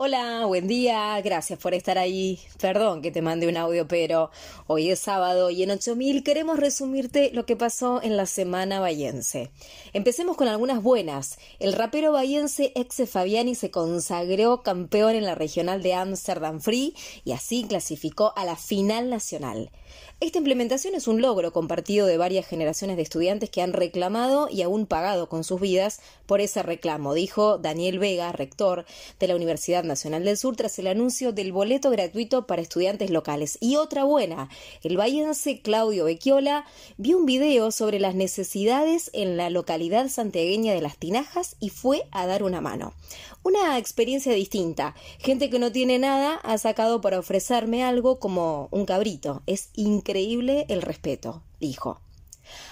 Hola, buen día, gracias por estar ahí. Perdón que te mande un audio, pero hoy es sábado y en 8000 queremos resumirte lo que pasó en la semana bayense. Empecemos con algunas buenas. El rapero bayense Exe Fabiani se consagró campeón en la regional de Amsterdam Free y así clasificó a la final nacional. Esta implementación es un logro compartido de varias generaciones de estudiantes que han reclamado y aún pagado con sus vidas por ese reclamo, dijo Daniel Vega, rector de la Universidad Nacional del Sur, tras el anuncio del boleto gratuito para estudiantes locales. Y otra buena, el vallense Claudio Becchiola vio un video sobre las necesidades en la localidad santiagueña de Las Tinajas y fue a dar una mano. Una experiencia distinta. Gente que no tiene nada ha sacado para ofrecerme algo como un cabrito. Es increíble el respeto, dijo.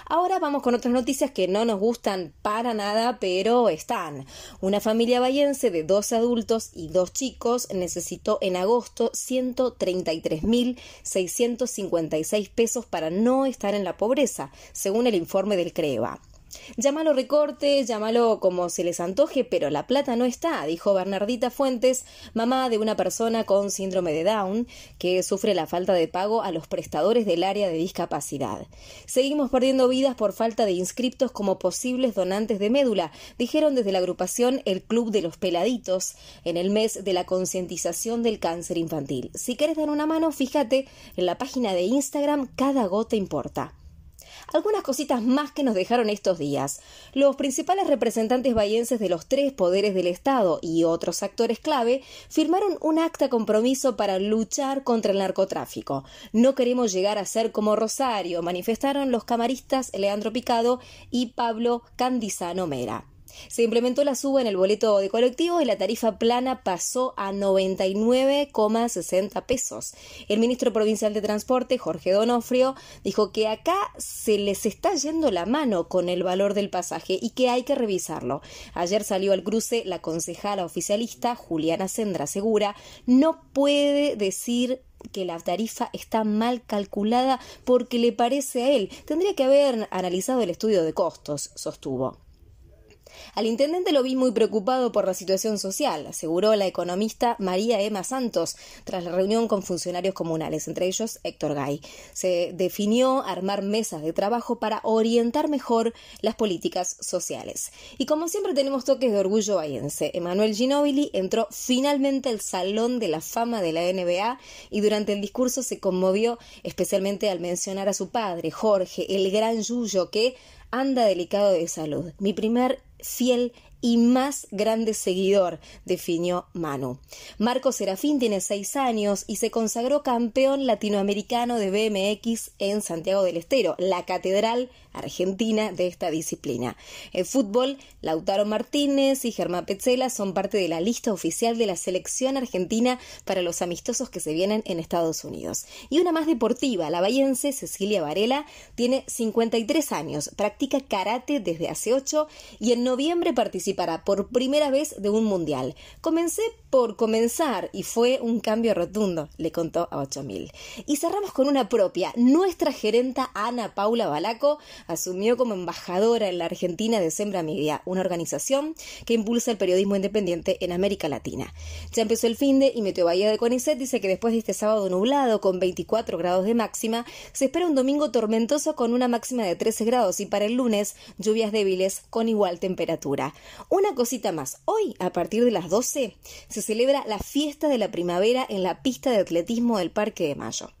Ahora vamos con otras noticias que no nos gustan para nada, pero están. Una familia bayense de dos adultos y dos chicos necesitó en agosto 133.656 pesos para no estar en la pobreza, según el informe del CREVA. Llámalo recorte, llámalo como se les antoje, pero la plata no está, dijo Bernardita Fuentes, mamá de una persona con síndrome de Down, que sufre la falta de pago a los prestadores del área de discapacidad. Seguimos perdiendo vidas por falta de inscriptos como posibles donantes de médula, dijeron desde la agrupación El Club de los Peladitos en el mes de la concientización del cáncer infantil. Si quieres dar una mano, fíjate en la página de Instagram Cada Gota Importa algunas cositas más que nos dejaron estos días. Los principales representantes bayenses de los tres poderes del Estado y otros actores clave firmaron un acta compromiso para luchar contra el narcotráfico. No queremos llegar a ser como Rosario, manifestaron los camaristas Leandro Picado y Pablo Candizano Mera. Se implementó la suba en el boleto de colectivo y la tarifa plana pasó a 99,60 pesos. El ministro provincial de Transporte, Jorge Donofrio, dijo que acá se les está yendo la mano con el valor del pasaje y que hay que revisarlo. Ayer salió al cruce la concejala oficialista Juliana Sendra Segura no puede decir que la tarifa está mal calculada porque le parece a él. Tendría que haber analizado el estudio de costos, sostuvo. Al intendente lo vi muy preocupado por la situación social, aseguró la economista María Emma Santos tras la reunión con funcionarios comunales, entre ellos Héctor Gay. Se definió armar mesas de trabajo para orientar mejor las políticas sociales. Y como siempre tenemos toques de orgullo bayense. Emanuel Ginóbili entró finalmente al Salón de la Fama de la NBA y durante el discurso se conmovió especialmente al mencionar a su padre, Jorge, el gran Yuyo, que anda delicado de salud. Mi primer fiel y más grande seguidor, definió Manu. Marco Serafín tiene seis años y se consagró campeón latinoamericano de BMX en Santiago del Estero, la catedral argentina de esta disciplina. En fútbol, Lautaro Martínez y Germán Petzela son parte de la lista oficial de la selección argentina para los amistosos que se vienen en Estados Unidos. Y una más deportiva, la bayense Cecilia Varela tiene 53 años, practica karate desde hace 8 y en noviembre participa para por primera vez de un mundial. Comencé por comenzar y fue un cambio rotundo, le contó a 8000. Y cerramos con una propia. Nuestra gerenta Ana Paula Balaco asumió como embajadora en la Argentina de Sembra Media, una organización que impulsa el periodismo independiente en América Latina. Ya empezó el fin de y Meteo Bahía de Conicet dice que después de este sábado nublado con 24 grados de máxima, se espera un domingo tormentoso con una máxima de 13 grados y para el lunes lluvias débiles con igual temperatura. Una cosita más, hoy a partir de las 12 se celebra la fiesta de la primavera en la pista de atletismo del Parque de Mayo.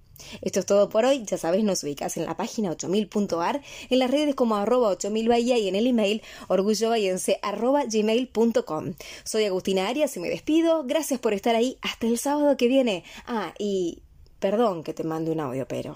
Esto es todo por hoy, ya sabes, nos ubicas en la página 8000.ar, en las redes como arroba 8000 bahía y en el email orgullobahiense arroba gmail.com. Soy Agustina Arias y me despido, gracias por estar ahí hasta el sábado que viene. Ah, y perdón que te mande un audio, pero...